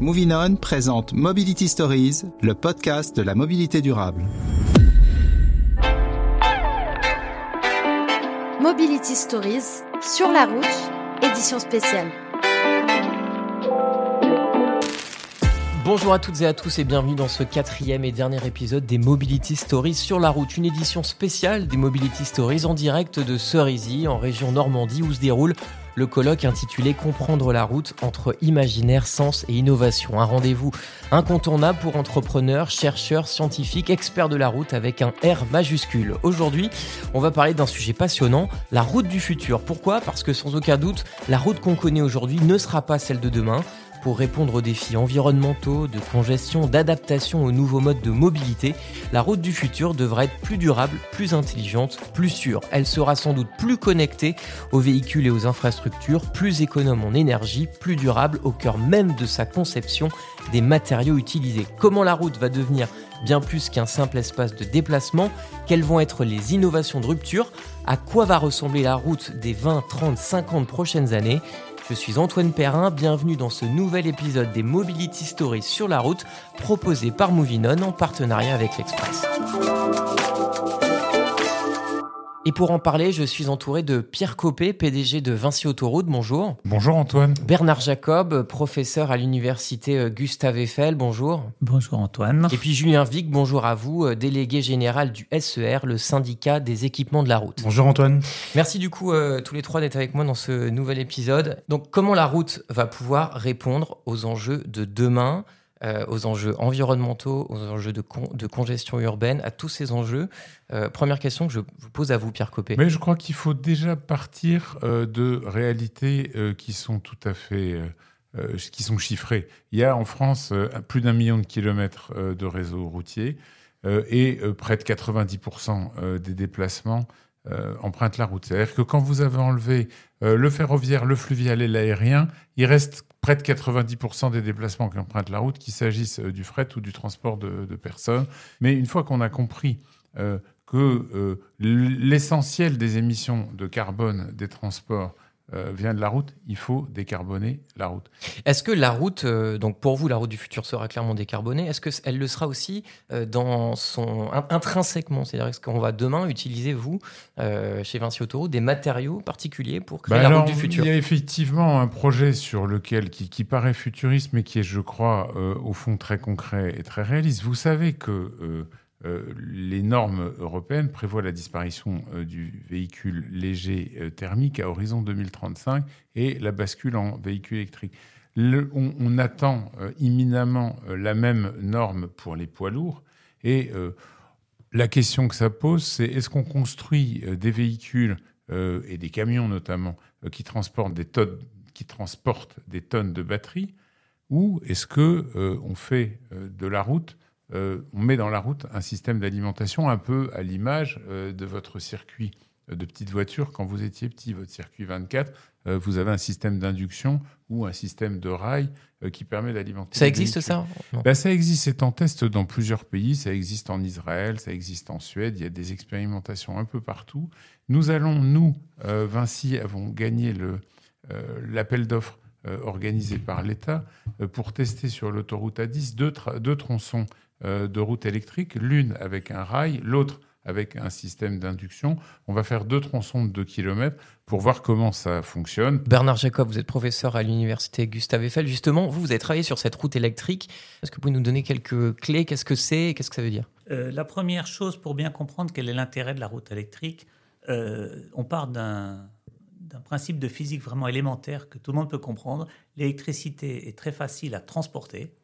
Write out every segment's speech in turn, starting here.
Moving On présente Mobility Stories, le podcast de la mobilité durable. Mobility Stories, sur la route, édition spéciale. Bonjour à toutes et à tous et bienvenue dans ce quatrième et dernier épisode des Mobility Stories sur la route, une édition spéciale des Mobility Stories en direct de Cerisy en région Normandie où se déroule le colloque intitulé Comprendre la route entre imaginaire, sens et innovation. Un rendez-vous incontournable pour entrepreneurs, chercheurs, scientifiques, experts de la route avec un R majuscule. Aujourd'hui, on va parler d'un sujet passionnant, la route du futur. Pourquoi? Parce que sans aucun doute, la route qu'on connaît aujourd'hui ne sera pas celle de demain pour répondre aux défis environnementaux, de congestion, d'adaptation aux nouveaux modes de mobilité, la route du futur devra être plus durable, plus intelligente, plus sûre. Elle sera sans doute plus connectée aux véhicules et aux infrastructures, plus économe en énergie, plus durable au cœur même de sa conception des matériaux utilisés. Comment la route va devenir bien plus qu'un simple espace de déplacement? Quelles vont être les innovations de rupture? À quoi va ressembler la route des 20, 30, 50 prochaines années? Je suis Antoine Perrin, bienvenue dans ce nouvel épisode des Mobility Stories sur la route proposé par Movinon en partenariat avec l'Express. Et pour en parler, je suis entouré de Pierre Copé, PDG de Vinci Autoroute. Bonjour. Bonjour Antoine. Bernard Jacob, professeur à l'université euh, Gustave Eiffel. Bonjour. Bonjour Antoine. Et puis Julien Vic, bonjour à vous, euh, délégué général du SER, le syndicat des équipements de la route. Bonjour Antoine. Merci du coup euh, tous les trois d'être avec moi dans ce nouvel épisode. Donc comment la route va pouvoir répondre aux enjeux de demain? Euh, aux enjeux environnementaux, aux enjeux de, de, congestion urbaine, à tous ces enjeux. Euh, première question que je vous pose à vous, Pierre Copé. Mais je crois qu'il faut déjà partir euh, de réalités qui sont tout à fait qui sont chiffrées. Il y a en France plus d'un million de kilomètres de réseau routier et près de 90% des déplacements empruntent la route. C'est-à-dire que quand vous avez enlevé le ferroviaire, le fluvial et l'aérien, il reste près de 90% des déplacements qui empruntent la route, qu'il s'agisse euh, du fret ou du transport de, personnes. Mais une fois qu'on a compris euh, que euh, l'essentiel des émissions de carbone des transports euh, vient de la route, il faut décarboner la route. Est-ce que la route, euh, donc pour vous, la route du futur sera clairement décarbonée Est-ce qu'elle le sera aussi euh, dans son intrinsèquement? C'est-à-dire est-ce qu'on va demain utiliser vous chez Vinci Autoroute des matériaux particuliers pour créer bah la route du futur? Il y a effectivement un projet sur lequel qui, qui paraît futuriste, mais qui est, je crois, au fond très concret et très réaliste. Vous savez que euh, les normes européennes prévoient la disparition euh, du véhicule léger euh, thermique à horizon 2035 et la bascule en véhicule électrique. on, attend imminemment la même norme pour les poids lourds et la question que ça pose, c'est est-ce qu'on construit des véhicules et des camions notamment qui transportent des tonnes, qui transportent des tonnes de batteries ou est-ce que on fait de la route euh, on met dans la route un système d'alimentation un peu à l'image euh, de votre circuit de petite voiture. Quand vous étiez petit, votre circuit 24, euh, vous avez un système d'induction ou un système de rail qui permet d'alimenter. Ça existe ça? Ben, Ça existe, c'est en test dans plusieurs pays, ça existe en Israël, ça existe en Suède, il y a des expérimentations un peu partout. Nous allons, nous, Vinci, avons gagné l'appel d'offres organisé par l'État pour tester sur l'autoroute A10 deux, deux tronçons de routes électriques, l'une avec un rail, l'autre avec un système d'induction. On va faire deux tronçons de 2 km pour voir comment ça fonctionne. Bernard Jacob, vous êtes professeur à l'université Gustave Eiffel. Justement, vous, vous avez travaillé sur cette route électrique. Est-ce que vous pouvez nous donner quelques clés? Qu'est-ce que c'est? Qu'est-ce que ça veut dire? Euh, La première chose, pour bien comprendre quel est l'intérêt de la route électrique, euh, on part d'un principe de physique vraiment élémentaire que tout le monde peut comprendre. L'électricité est très facile à transporter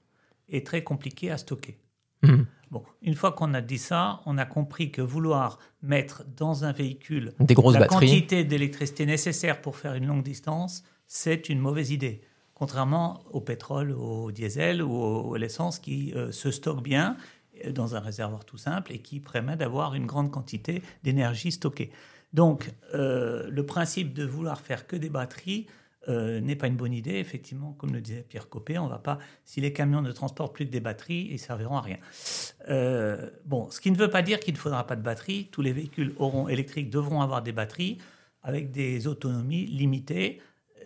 et très compliquée à stocker. Mhm. Bon, une fois qu'on a dit ça, on a compris que vouloir mettre dans un véhicule Des grosses la batteries. quantité d'électricité nécessaire pour faire une longue distance, c'est une mauvaise idée. Contrairement au pétrole, au diesel ou à l'essence qui euh, se stockent bien euh, dans un réservoir tout simple et qui permet d'avoir une grande quantité d'énergie stockée. Donc, euh, le principe de vouloir faire que des batteries, euh, n'est pas une bonne idée. Effectivement, comme le disait Pierre Copé, on va pas, si les camions ne transportent plus que des batteries, ils serviront à rien. Euh, bon, ce qui ne veut pas dire qu'il ne faudra pas de batteries. Tous les véhicules auront électriques devront avoir des batteries avec des autonomies limitées.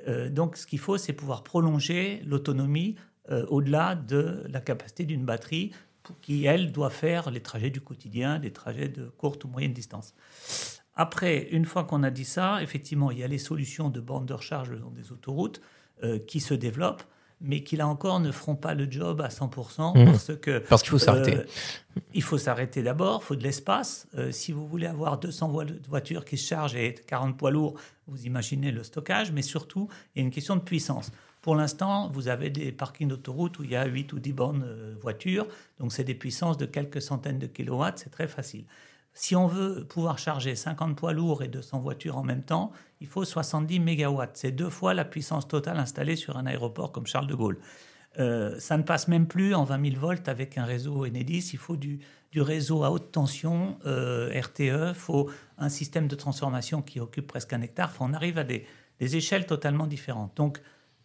Euh, donc, ce qu'il faut, c'est pouvoir prolonger l'autonomie au-delà de la capacité d'une batterie qui, elle, doit faire les trajets du quotidien, des trajets de courte ou moyenne distance. Après, une fois qu'on a dit ça, effectivement, il y a les solutions de bornes de recharge le long des autoroutes euh, qui se développent, mais qui là encore ne feront pas le job à 100% Mmh. parce que Parce qu'il faut s'arrêter. euh, il faut s'arrêter d'abord, il faut de l'espace. Euh, si vous voulez avoir 200 vo- voitures qui se chargent et 40 poids lourds, vous imaginez le stockage, mais surtout, il y a une question de puissance. Pour l'instant, vous avez des parkings d'autoroute où il y a 8 ou 10 bornes voitures, donc c'est des puissances de quelques centaines de kilowatts, c'est très facile. Si on veut pouvoir charger 50 poids lourds et 200 voitures en même temps, il faut 70 mégawatts. C'est deux fois la puissance totale installée sur un aéroport comme Charles de Gaulle. Euh, ça ne passe même plus en 20 000 volts avec un réseau Enedis. Il faut du, du réseau à haute tension, euh, RTE. Il faut un système de transformation qui occupe presque un hectare. On arrive à des, des échelles totalement différentes.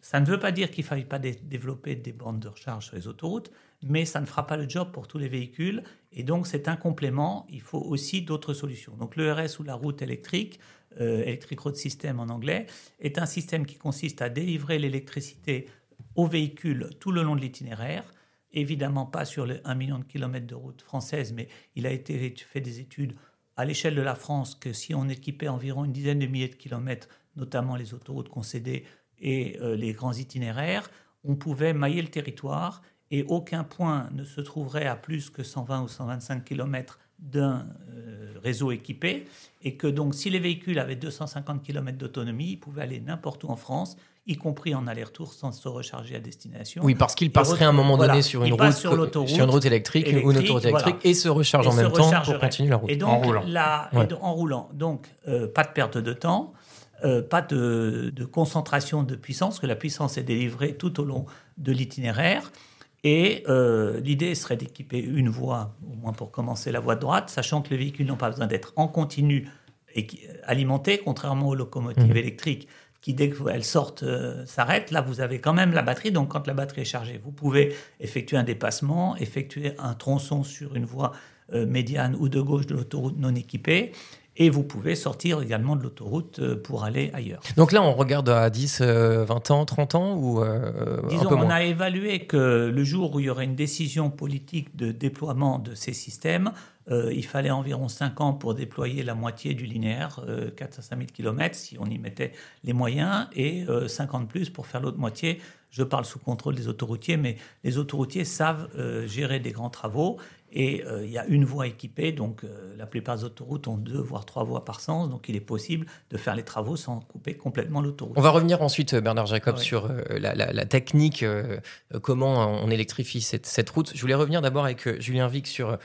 Ça ne veut pas dire qu'il ne faille pas dé- développer des bandes de recharge sur les autoroutes, mais ça ne fera pas le job pour tous les véhicules. Et donc, c'est un complément. Il faut aussi d'autres solutions. Donc, l'ERS ou la route électrique, euh, Electric Road System en anglais, est un système qui consiste à délivrer l'électricité aux véhicules tout le long de l'itinéraire. Évidemment, pas sur les 1 million de kilomètres de route française, mais il a été fait des études à l'échelle de la France que si on équipait environ une dizaine de milliers de kilomètres, notamment les autoroutes concédées et euh, les grands itinéraires, on pouvait mailler le territoire et aucun point ne se trouverait à plus que 120 ou 125 km d'un euh, réseau équipé et que donc si les véhicules avaient 250 km d'autonomie, ils pouvaient aller n'importe où en France, y compris en aller-retour sans se recharger à destination. Oui, parce qu'il Il passerait à un moment voilà, donné sur une route, sur l'autoroute sur une route électrique, ou une autoroute électrique, voilà. et se recharge Et en se même temps pour continuer la route. Et donc, En roulant. la- et Ouais. donc, en roulant. Donc, euh, pas de perte de temps, euh, pas de, de concentration de puissance, que la puissance est délivrée tout au long de l'itinéraire. Et euh, l'idée serait d'équiper une voie, au moins pour commencer la voie de droite, sachant que les véhicules n'ont pas besoin d'être en continu alimentés, contrairement aux locomotives Mhm. électriques qui, dès qu'elles sortent, euh, s'arrêtent. Là, vous avez quand même la batterie. Donc, quand la batterie est chargée, vous pouvez effectuer un dépassement, effectuer un tronçon sur une voie euh, médiane ou de gauche de l'autoroute non équipée. Et vous pouvez sortir également de l'autoroute euh, pour aller ailleurs. Donc là, on regarde à 10, euh, 20 ans, 30 ans ou euh, un Disons, peu on moins a évalué que le jour où il y aurait une décision politique de déploiement de ces systèmes, euh, il fallait environ 5 ans pour déployer la moitié du linéaire, euh, 4 à 5 000 km, si on y mettait les moyens, et euh, 5 ans de plus pour faire l'autre moitié. Je parle sous contrôle des autoroutiers, mais les autoroutiers savent euh, gérer des grands travaux. Et euh, il y a une voie équipée, donc euh, la plupart des autoroutes ont deux voire trois voies par sens, donc il est possible de faire les travaux sans couper complètement l'autoroute. On va revenir ensuite, Bernard Jacob, Ouais. sur euh, la, la- la technique, comment on électrifie cette, cette route. Je voulais revenir d'abord avec Julien Vic sur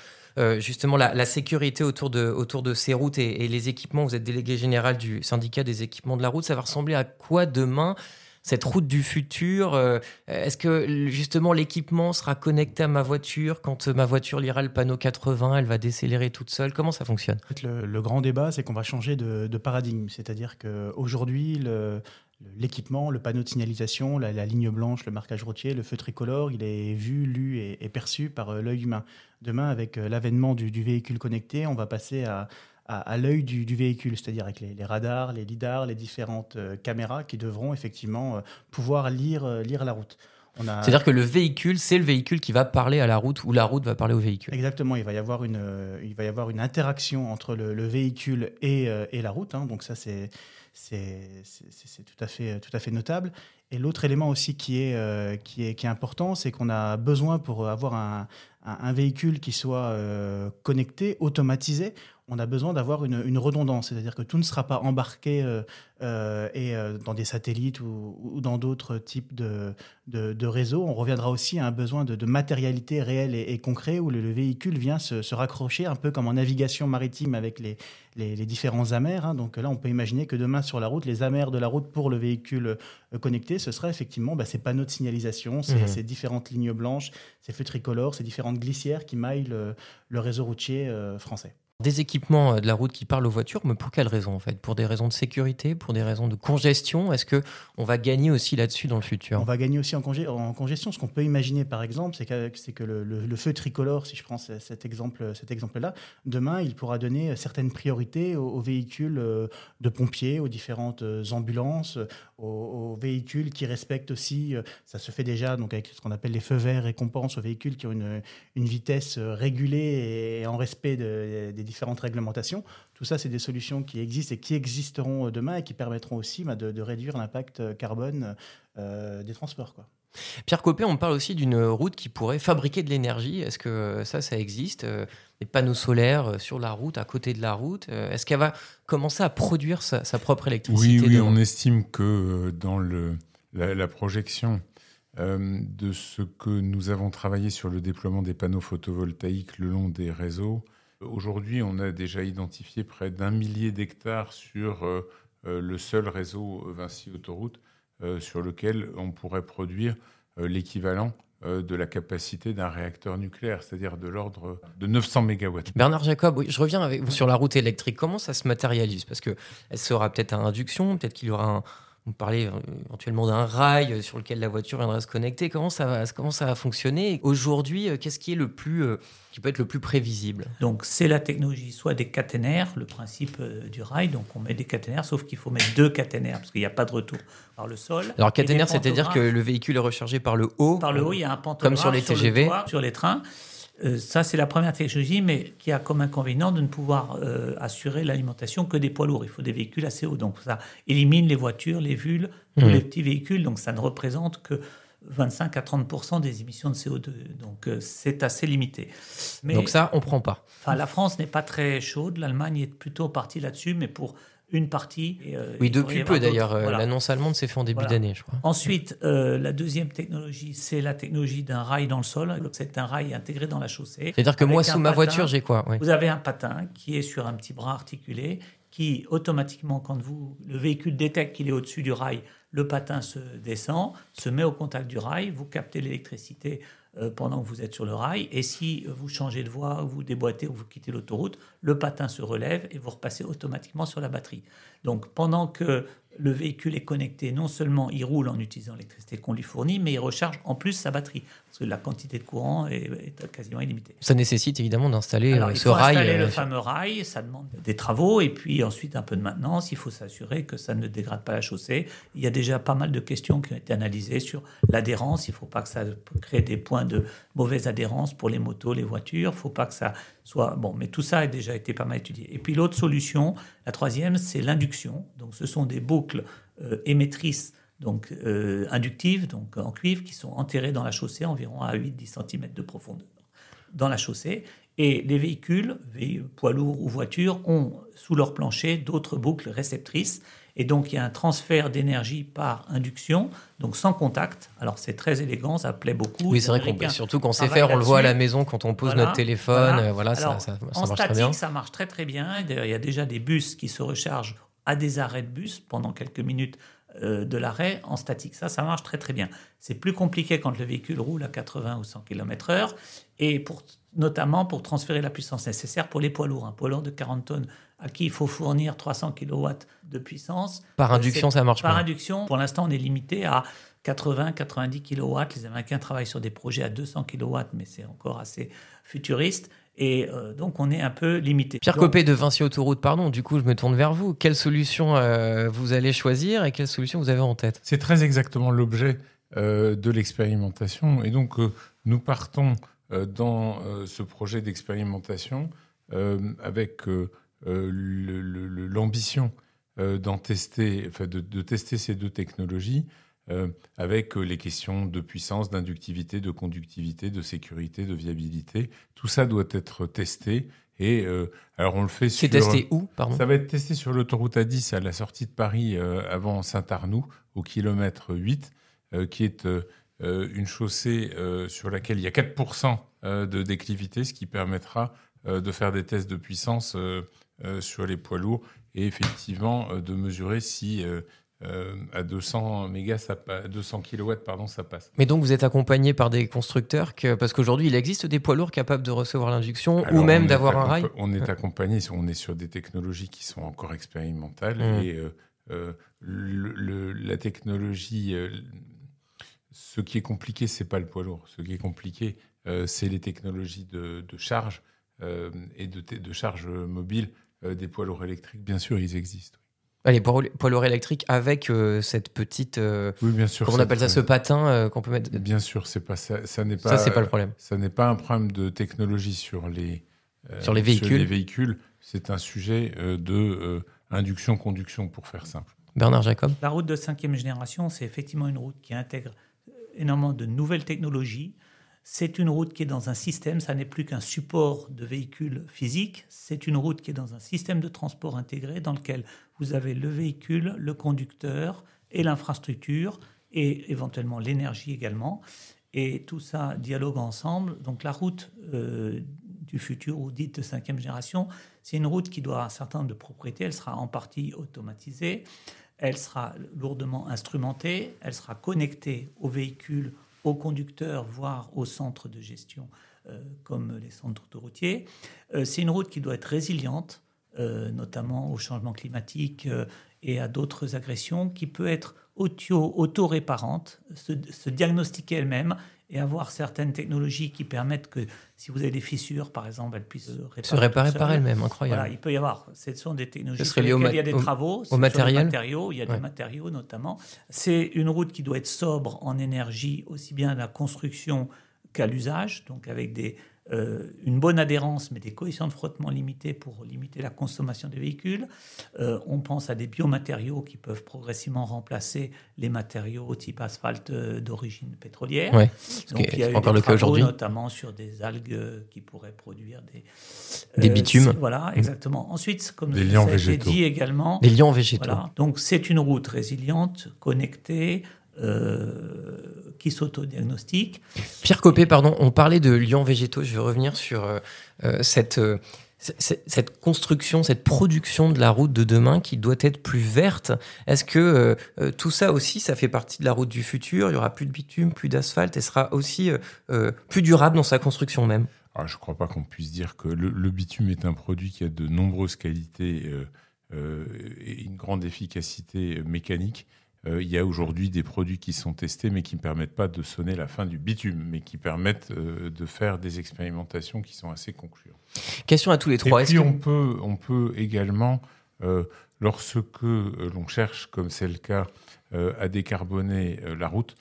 justement la, la sécurité autour de, autour de ces routes et, et les équipements. Vous êtes délégué général du syndicat des équipements de la route. Ça va ressembler à quoi demain? Cette route du futur, euh, est-ce que justement l'équipement sera connecté à ma voiture quand euh, ma voiture lira le panneau 80, elle va décélérer toute seule? Comment ça fonctionne? Le, le grand débat, c'est qu'on va changer de, paradigme. C'est-à-dire qu'aujourd'hui, l'équipement, le panneau de signalisation, la, ligne blanche, le marquage routier, le feu tricolore, il est vu, lu et, perçu par euh, l'œil humain. Demain, avec l'avènement du véhicule connecté, on va passer à, à, à l'œil du, du véhicule, c'est-à-dire avec les, les radars, les lidars, les différentes euh, caméras qui devront effectivement euh, pouvoir lire, euh, lire la route. A- C'est-à-dire que le véhicule, c'est le véhicule qui va parler à la route ou la route va parler au véhicule. Exactement, il va y avoir une, il va y avoir une interaction entre le, le véhicule et, et la route. hein. donc ça, c'est c'est c'est- c'est tout, à fait- tout à fait notable. Et l'autre élément aussi qui est, euh, qui est, qui est important, c'est qu'on a besoin pour avoir un, un- un véhicule qui soit euh, connecté, automatisé, on a besoin d'avoir une, une redondance, c'est-à-dire que tout ne sera pas embarqué euh, euh, et euh, dans des satellites ou, ou dans d'autres types de, de, de réseaux. On reviendra aussi à un besoin de, de matérialité réelle et, et concret où le, le véhicule vient se, se raccrocher un peu comme en navigation maritime avec les, les, les différents amers. hein. Donc là, on peut imaginer que demain sur la route, les amers de la route pour le véhicule connecté, ce sera effectivement bah, ces panneaux de signalisation, ces, Mhm. ces différentes lignes blanches, ces feux tricolores, ces différentes glissières qui maillent le, le réseau routier français. Des équipements euh, de la route qui parlent aux voitures, mais pour quelles raisons en fait? Pour des raisons de sécurité, pour des raisons de congestion? Est-ce que on va gagner aussi là-dessus dans le futur? On va gagner aussi en, congestion. Ce qu'on peut imaginer, par exemple, c'est que, le, feu tricolore, si je prends ce- cet exemple, cet exemple-là, demain, il pourra donner certaines priorités aux, aux véhicules euh, de pompiers, aux différentes euh, ambulances, aux, véhicules qui respectent aussi, euh, ça se fait déjà donc avec ce qu'on appelle les feux verts récompenses aux véhicules qui ont une, vitesse euh, régulée et en respect de, des différentes réglementations. Tout ça, c'est des solutions qui existent et qui existeront demain et qui permettront aussi bah, de, réduire l'impact carbone euh, des transports. Quoi. Pierre Copé, on parle aussi d'une route qui pourrait fabriquer de l'énergie. Est-ce que ça, ça existe Des panneaux solaires sur la route, à côté de la route. Est-ce qu'elle va commencer à produire sa, propre électricité Oui, oui on estime que euh, dans le, la, projection euh, de ce que nous avons travaillé sur le déploiement des panneaux photovoltaïques le long des réseaux, aujourd'hui, on a déjà identifié près d'un millier d'hectares sur euh, le seul réseau Vinci Autoroute, sur lequel on pourrait produire l'équivalent euh, de la capacité d'un réacteur nucléaire, c'est-à-dire de l'ordre de 900 MW. Bernard Jacob, je reviens sur la route électrique. Comment ça se matérialise? Parce qu'elle sera peut-être à induction, peut-être qu'il y aura un, vous parlez euh, éventuellement d'un rail sur lequel la voiture viendrait se connecter. Comment ça va, comment ça va fonctionner? Aujourd'hui, euh, qu'est-ce qui est le plus, euh, qui peut être le plus prévisible? Donc, c'est la technologie soit des caténaires, le principe du rail. Donc, on met des caténaires, sauf qu'il faut mettre deux caténaires parce qu'il n'y a pas de retour par le sol. Alors, caténaire, c'est-à-dire que le véhicule est rechargé par le haut. Par le haut, il y a un pantographe comme sur les TGV, sur les trains. Euh, ça, c'est la première technologie, mais qui a comme inconvénient de ne pouvoir euh, assurer l'alimentation que des poids lourds. Il faut des véhicules assez hauts. Donc, ça élimine les voitures, les vulles, tous mmh. les petits véhicules. Donc, ça ne représente que 25 à 30% des émissions de CO2. Donc, euh, c'est assez limité. Mais, donc, ça, on ne prend pas. La France n'est pas très chaude. L'Allemagne est plutôt partie là-dessus, mais pour une partie. Euh, oui, depuis peu d'ailleurs. Euh, l'annonce allemande s'est faite en début d'année, je crois. Ensuite, euh, la deuxième technologie, c'est la technologie d'un rail dans le sol. C'est un rail intégré dans la chaussée. C'est-à-dire que moi, sous ma voiture, j'ai quoi Vous avez un patin qui est sur un petit bras articulé qui, automatiquement, quand vous, le véhicule détecte qu'il est au-dessus du rail, le patin se descend, se met au contact du rail, vous captez l'électricité pendant que vous êtes sur le rail. Et si vous changez de voie, vous déboîtez ou vous quittez l'autoroute, le patin se relève et vous repassez automatiquement sur la batterie. Donc pendant que le véhicule est connecté, non seulement il roule en utilisant l'électricité qu'on lui fournit, mais il recharge en plus sa batterie, parce que la quantité de courant est, quasiment illimitée. Ça nécessite évidemment d'installer euh, ce rail. Installer le euh, fameux rail, ça demande des travaux, et puis ensuite un peu de maintenance. Il faut s'assurer que ça ne dégrade pas la chaussée. Il y a déjà pas mal de questions qui ont été analysées sur l'adhérence. Il ne faut pas que ça crée des points de mauvaise adhérence pour les motos, les voitures. Il ne faut pas que ça soit... Bon, mais tout ça a déjà été pas mal étudié. Et puis l'autre solution, la troisième, c'est l'induction. Donc ce sont des boucles euh, émettrices donc euh, inductives, donc en cuivre, qui sont enterrées dans la chaussée environ à 8-10 cm de profondeur dans la chaussée. Et les véhicules, poids lourds ou voitures, ont sous leur plancher d'autres boucles réceptrices. Et donc, il y a un transfert d'énergie par induction, donc sans contact. Alors, c'est très élégant, ça plaît beaucoup. Oui, c'est vrai qu'on surtout qu'on sait faire, on le voit à la maison quand on pose notre téléphone. Voilà, ça, ça, en marche statique, très bien. ça marche très très bien. il y a déjà des bus qui se rechargent à des arrêts de bus pendant quelques minutes de l'arrêt en statique. Ça, ça marche très très bien. C'est plus compliqué quand le véhicule roule à 80 ou 100 km/h et pour, notamment pour transférer la puissance nécessaire pour les poids lourds. Un poids lourd de 40 tonnes à qui il faut fournir 300 kW de puissance. Par induction, ça marche Par pas. induction, pour l'instant, on est limité à 80-90 kW. Les Américains travaillent sur des projets à 200 kW, mais c'est encore assez futuriste. Et euh, donc, on est un peu limité. Pierre Copé de Vinci Autoroute, pardon, du coup, je me tourne vers vous. Quelle solution euh, vous allez choisir et quelle solution vous avez en tête? C'est très exactement l'objet euh, de l'expérimentation. Et donc, nous partons dans ce projet d'expérimentation avec l'ambition d'en tester, enfin de, de, tester ces deux technologies euh, avec euh, les questions de puissance, d'inductivité, de conductivité, de sécurité, de viabilité. Tout ça doit être testé. Et euh, alors on le fait sur. C'est testé où, pardon? Ça va être testé sur l'autoroute A10 à la sortie de Paris avant Saint-Arnoux, au kilomètre 8, qui est une chaussée sur laquelle il y a 4% de déclivité, ce qui permettra de faire des tests de puissance sur les poids lourds et effectivement de mesurer si euh, à 200 mégas, ça, 200 kW, pardon, ça passe. Mais donc vous êtes accompagné par des constructeurs que, parce qu'aujourd'hui il existe des poids lourds capables de recevoir l'induction ou même d'avoir un rail. On est accompagné, on est sur des technologies qui sont encore expérimentales mmh. et euh, euh, le, la technologie. ce qui est compliqué, c'est pas le poids lourd. Ce qui est compliqué, c'est les technologies de, de charge et de, de charge mobile des poids lourds électriques. Bien sûr, ils existent. Les poids lourds électriques avec cette petite. oui, bien sûr. Comment on appelle ça, ce patin qu'on peut mettre. Bien sûr, c'est pas ça. Ça n'est pas. Ça, c'est pas le problème. Ça n'est pas un problème de technologie sur les. sur les véhicules. Sur les véhicules, c'est un sujet de induction-conduction pour faire simple. Bernard Jacob. La route de cinquième génération, c'est effectivement une route qui intègre énormément de nouvelles technologies. C'est une route qui est dans un système, ça n'est plus qu'un support de véhicule physique, c'est une route qui est dans un système de transport intégré dans lequel vous avez le véhicule, le conducteur et l'infrastructure et éventuellement l'énergie également. Et tout ça dialogue ensemble. Donc la route euh, du futur ou dite de cinquième génération, c'est une route qui doit avoir un certain nombre de propriétés. Elle sera en partie automatisée elle sera lourdement instrumentée, elle sera connectée aux véhicules, aux conducteurs, voire aux centres de gestion euh, comme les centres autoroutiers. Euh, c'est une route qui doit être résiliente, euh, notamment au changement climatique et à d'autres agressions, qui peut être auto-réparante, se, diagnostiquer elle-même et avoir certaines technologies qui permettent que si vous avez des fissures, par exemple, elles puissent se réparer, par elles-mêmes. Incroyable. Voilà, il peut y avoir. Ce sont des technologies sur lesquelles il y a des travaux. Au matériel. Matériaux, il y a des matériaux notamment. C'est une route qui doit être sobre en énergie, aussi bien à la construction qu'à l'usage, donc avec des, euh, une bonne adhérence, mais des coefficients de frottement limités pour limiter la consommation des véhicules. Euh, on pense à des biomatériaux qui peuvent progressivement remplacer les matériaux type asphalte euh, d'origine pétrolière. Ouais, Donc, il y a encore le cas aujourd'hui. Notamment sur des algues qui pourraient produire des... des bitumes. Voilà, mmh. exactement. Ensuite, comme des liens végétaux. dit également... Des liens végétaux. Donc c'est une route résiliente, connectée, euh, qui s'autodiagnostique. Pierre Copé, pardon, on parlait de lions végétaux. Je vais revenir sur euh, euh, cette, cette construction, cette production de la route de demain qui doit être plus verte. Est-ce que tout ça aussi, ça fait partie de la route du futur? Il y aura plus de bitume, plus d'asphalte et sera aussi plus durable dans sa construction même? Ah, Je ne crois pas qu'on puisse dire que le, le, bitume est un produit qui a de nombreuses qualités et une grande efficacité mécanique. Euh, il y a aujourd'hui des produits qui sont testés, mais qui ne permettent pas de sonner la fin du bitume, mais qui permettent euh, de faire des expérimentations qui sont assez concluantes. Question à tous les trois. Et puis on, peut, on peut également, euh, lorsque l'on cherche, comme c'est le cas, à décarboner la route,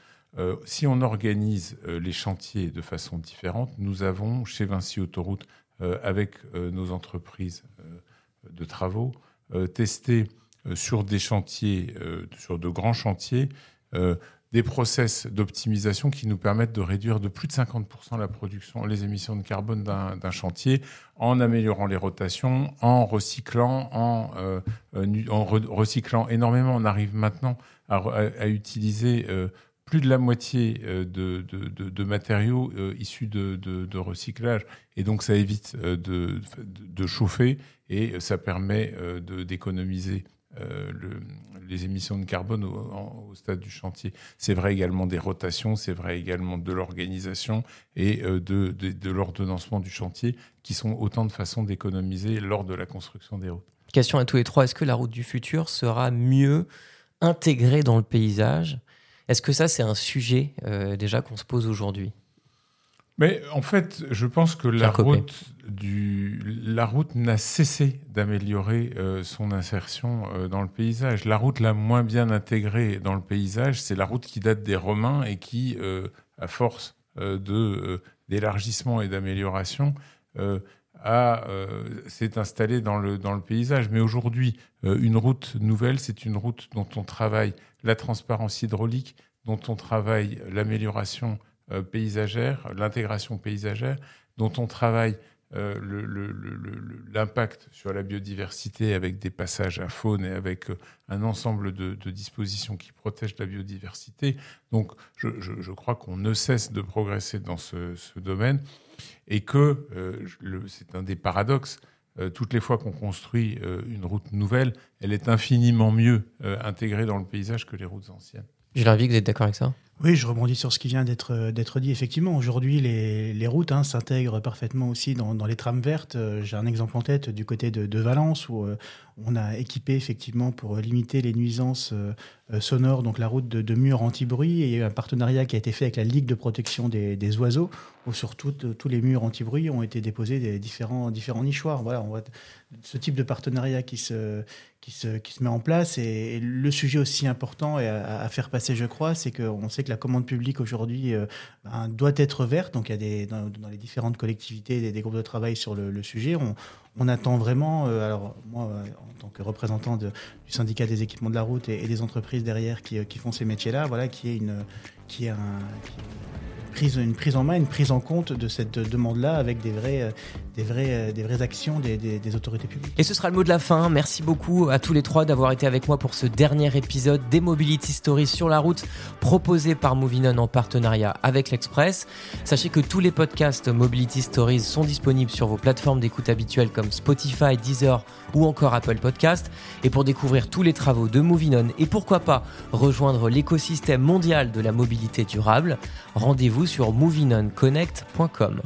si on organise les chantiers de façon différente, nous avons chez Vinci Autoroute, avec nos entreprises de travaux, testé sur des chantiers, euh, sur de grands chantiers, euh, des process d'optimisation qui nous permettent de réduire de plus de 50% la production, les émissions de carbone d'un chantier en améliorant les rotations, en recyclant, en, recyclant énormément. On arrive maintenant à, utiliser plus de la moitié de, matériaux issus de, recyclage. Et donc, ça évite de, chauffer et ça permet d'économiser euh, le, les émissions de carbone au, stade du chantier. C'est vrai également des rotations, c'est vrai également de l'organisation et euh, de l'ordonnancement du chantier, qui sont autant de façons d'économiser lors de la construction des routes. Question à tous les trois, est-ce que la route du futur sera mieux intégrée dans le paysage? Est-ce que ça, c'est un sujet euh, déjà qu'on se pose aujourd'hui? Mais en fait, je pense que la route, du, la route n'a cessé d'améliorer euh, son insertion euh, dans le paysage. La route la moins bien intégrée dans le paysage, c'est la route qui date des Romains et qui, euh, à force de d'élargissement et d'amélioration, s'est installée dans le, dans le paysage. Mais aujourd'hui, une route nouvelle, c'est une route dont on travaille la transparence hydraulique, dont on travaille l'amélioration paysagère, l'intégration paysagère, dont on travaille euh, l'impact sur la biodiversité avec des passages à faune et avec euh, un ensemble de, dispositions qui protègent la biodiversité. Donc je, crois qu'on ne cesse de progresser dans ce, domaine et que c'est un des paradoxes. toutes les fois qu'on construit une route nouvelle, elle est infiniment mieux intégrée dans le paysage que les routes anciennes. Julien Vic, vous êtes d'accord avec ça Oui, je rebondis sur ce qui vient d'être d'être dit. Effectivement, aujourd'hui, les, les routes hein, s'intègrent parfaitement aussi dans, dans, les trames vertes. Euh, j'ai un exemple en tête du côté de, de Valence où euh, on a équipé effectivement pour limiter les nuisances euh, sonores, donc la route de, murs anti-bruit. Et il y a eu un partenariat qui a été fait avec la Ligue de protection des, oiseaux, où sur tous les murs anti-bruit ont été déposés des différents, nichoirs. Voilà, on voit ce type de partenariat qui se, met en place. Et, le sujet aussi important à, à faire passer, je crois, c'est qu'on sait que la commande publique aujourd'hui euh, ben, doit être verte. Donc il y a des, dans, les différentes collectivités des, groupes de travail sur le, sujet. On attend vraiment, euh, alors moi, euh, en tant que représentant du syndicat des équipements de la route et, des entreprises derrière qui, qui font ces métiers-là, voilà, qui est une, un, prise, une prise en main, une prise en compte de cette demande-là avec des vraies, des vraies, des vraies actions des, autorités publiques. Et ce sera le mot de la fin. Merci beaucoup à tous les trois d'avoir été avec moi pour ce dernier épisode des Mobility Stories sur la route proposé par Movinon en partenariat avec l'Express. Sachez que tous les podcasts Mobility Stories sont disponibles sur vos plateformes d'écoute habituelles comme Spotify, Deezer ou encore Apple Podcast. Et pour découvrir tous les travaux de Movinon et pourquoi pas rejoindre l'écosystème mondial de la mobilité durable, rendez-vous sur movienonconnect.com.